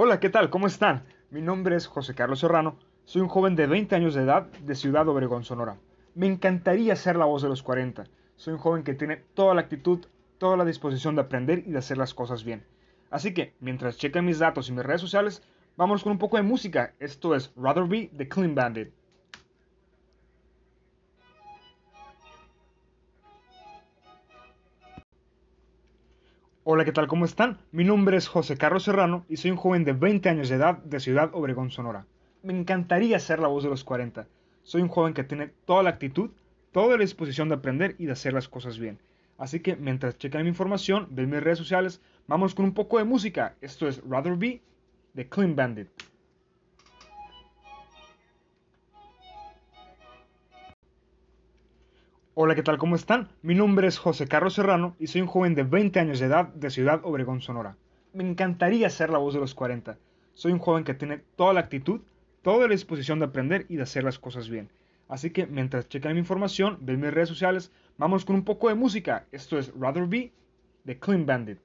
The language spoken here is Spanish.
Hola, ¿qué tal? ¿Cómo están? Mi nombre es José Carlos Serrano. Soy un joven de 20 años de edad de Ciudad Obregón, Sonora. Me encantaría ser la voz de los 40. Soy un joven que tiene toda la actitud, toda la disposición de aprender y de hacer las cosas bien. Así que, mientras chequen mis datos y mis redes sociales, vamos con un poco de música. Esto es Rather Be de Clean Bandit. Hola, ¿qué tal? ¿Cómo están? Mi nombre es José Carlos Serrano y soy un joven de 20 años de edad de Ciudad Obregón, Sonora. Me encantaría ser la voz de los 40. Soy un joven que tiene toda la actitud, toda la disposición de aprender y de hacer las cosas bien. Así que mientras checan mi información, ven mis redes sociales, vamos con un poco de música. Esto es Rather Be de Clean Bandit. Hola, ¿qué tal? ¿Cómo están? Mi nombre es José Carlos Serrano y soy un joven de 20 años de edad de Ciudad Obregón, Sonora. Me encantaría ser la voz de los 40. Soy un joven que tiene toda la actitud, toda la disposición de aprender y de hacer las cosas bien. Así que mientras checan mi información, ven mis redes sociales, vamos con un poco de música. Esto es Rather Be de Clean Bandit.